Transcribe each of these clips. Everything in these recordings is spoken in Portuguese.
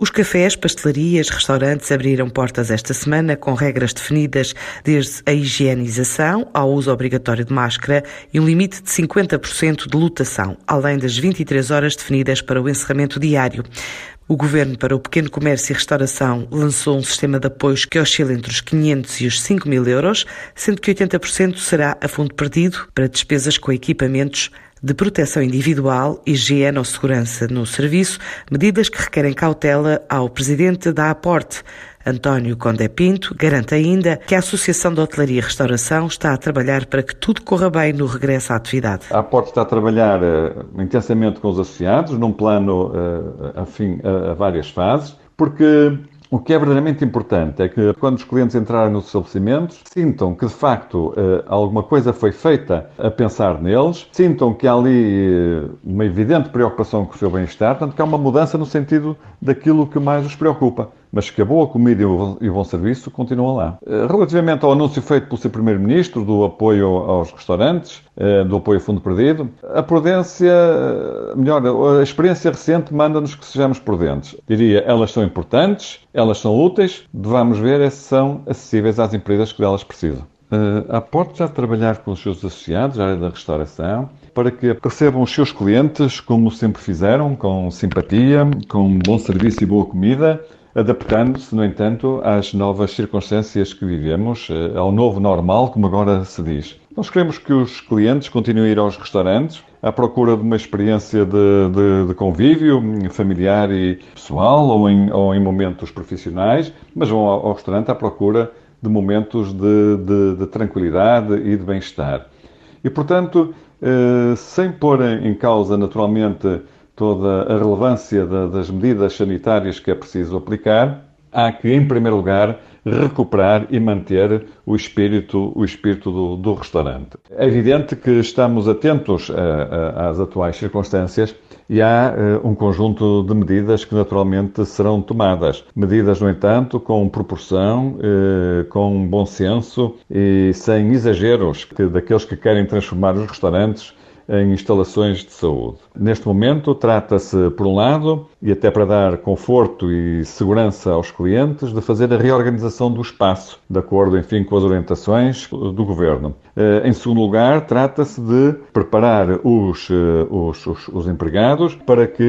Os cafés, pastelarias, restaurantes abriram portas esta semana com regras definidas desde a higienização ao uso obrigatório de máscara e um limite de 50% de lotação, além das 23 horas definidas para o encerramento diário. O Governo para o Pequeno Comércio e Restauração lançou um sistema de apoios que oscila entre os 500 e os 5 mil euros, sendo que 80% será a fundo perdido para despesas com equipamentos de proteção individual, higiene ou segurança no serviço, medidas que requerem cautela ao presidente da Aporte. António Condé Pinto garante ainda que a Associação de Hotelaria e Restauração está a trabalhar para que tudo corra bem no regresso à atividade. A Aporte está a trabalhar uh, intensamente com os associados, num plano uh, a, a várias fases, porque o que é verdadeiramente importante é que quando os clientes entrarem nos estabelecimentos, sintam que de facto eh, alguma coisa foi feita a pensar neles, sintam que há ali eh, uma evidente preocupação com o seu bem-estar, portanto que há uma mudança no sentido daquilo que mais os preocupa mas que a boa comida e o bom serviço continuam lá. Eh, relativamente ao anúncio feito pelo seu Primeiro-Ministro do apoio aos restaurantes, eh, do apoio a fundo perdido, a prudência, eh, melhor, a experiência recente manda-nos que sejamos prudentes. Diria, elas são importantes, elas são úteis, devamos ver se são acessíveis às empresas que delas precisam. A Porto já trabalhar com os seus associados, área da restauração, para que recebam os seus clientes como sempre fizeram, com simpatia, com bom serviço e boa comida, adaptando-se, no entanto, às novas circunstâncias que vivemos, eh, ao novo normal, como agora se diz. Nós queremos que os clientes continuem a ir aos restaurantes à procura de uma experiência de, de, de convívio familiar e pessoal ou em, ou em momentos profissionais, mas vão ao, ao restaurante à procura de momentos de, de tranquilidade e de bem-estar. E, portanto, eh, sem pôr em causa, naturalmente, toda a relevância das medidas sanitárias que é preciso aplicar, há que, em primeiro lugar, recuperar e manter o espírito, o espírito do, do restaurante. É evidente que estamos atentos a, a, às atuais circunstâncias e há uh, um conjunto de medidas que naturalmente serão tomadas. Medidas, no entanto, com proporção, uh, com bom senso e sem exageros que, daqueles que querem transformar os restaurantes em instalações de saúde. Neste momento, trata-se, por um lado, e até para dar conforto e segurança aos clientes, de fazer a reorganização do espaço, de acordo, enfim, com as orientações do Governo. Eh, em segundo lugar, trata-se de preparar os, eh, os, os, os, empregados para que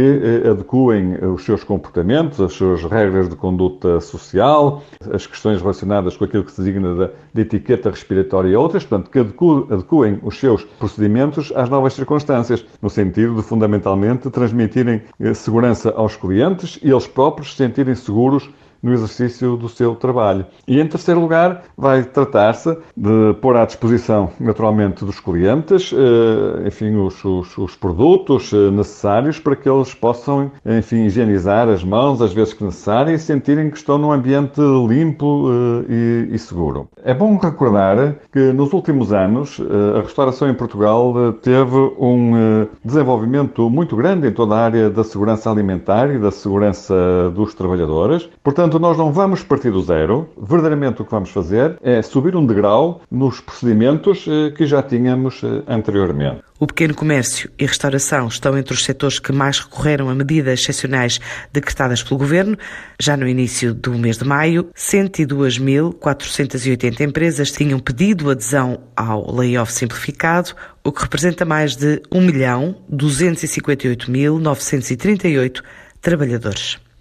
eh, adequem os seus comportamentos, as suas regras de conduta social, as questões relacionadas com aquilo que se designa de etiqueta respiratória e outras, portanto, que adequem os seus procedimentos às novas circunstâncias, no sentido de, fundamentalmente, transmitirem segurança aos clientes e eles próprios se sentirem seguros no exercício do seu trabalho. E em terceiro lugar, vai tratar-se de pôr à disposição, naturalmente, dos clientes, eh, enfim, os, os, os, produtos eh, necessários para que eles possam, enfim, higienizar as mãos às vezes que necessário e sentirem que estão num ambiente limpo eh, e, e seguro. É bom recordar que nos últimos anos a restauração em Portugal teve um desenvolvimento muito grande em toda a área da segurança alimentar e da segurança dos trabalhadores. Portanto, Portanto, nós não vamos partir do zero. Verdadeiramente o que vamos fazer é subir um degrau nos procedimentos eh, que já tínhamos eh, anteriormente. O pequeno comércio e restauração estão entre os setores que mais recorreram a medidas excepcionais decretadas pelo Governo. Já no início do mês de maio, 102.480 empresas tinham pedido adesão ao layoff simplificado, o que representa mais de 1.258.938 trabalhadores.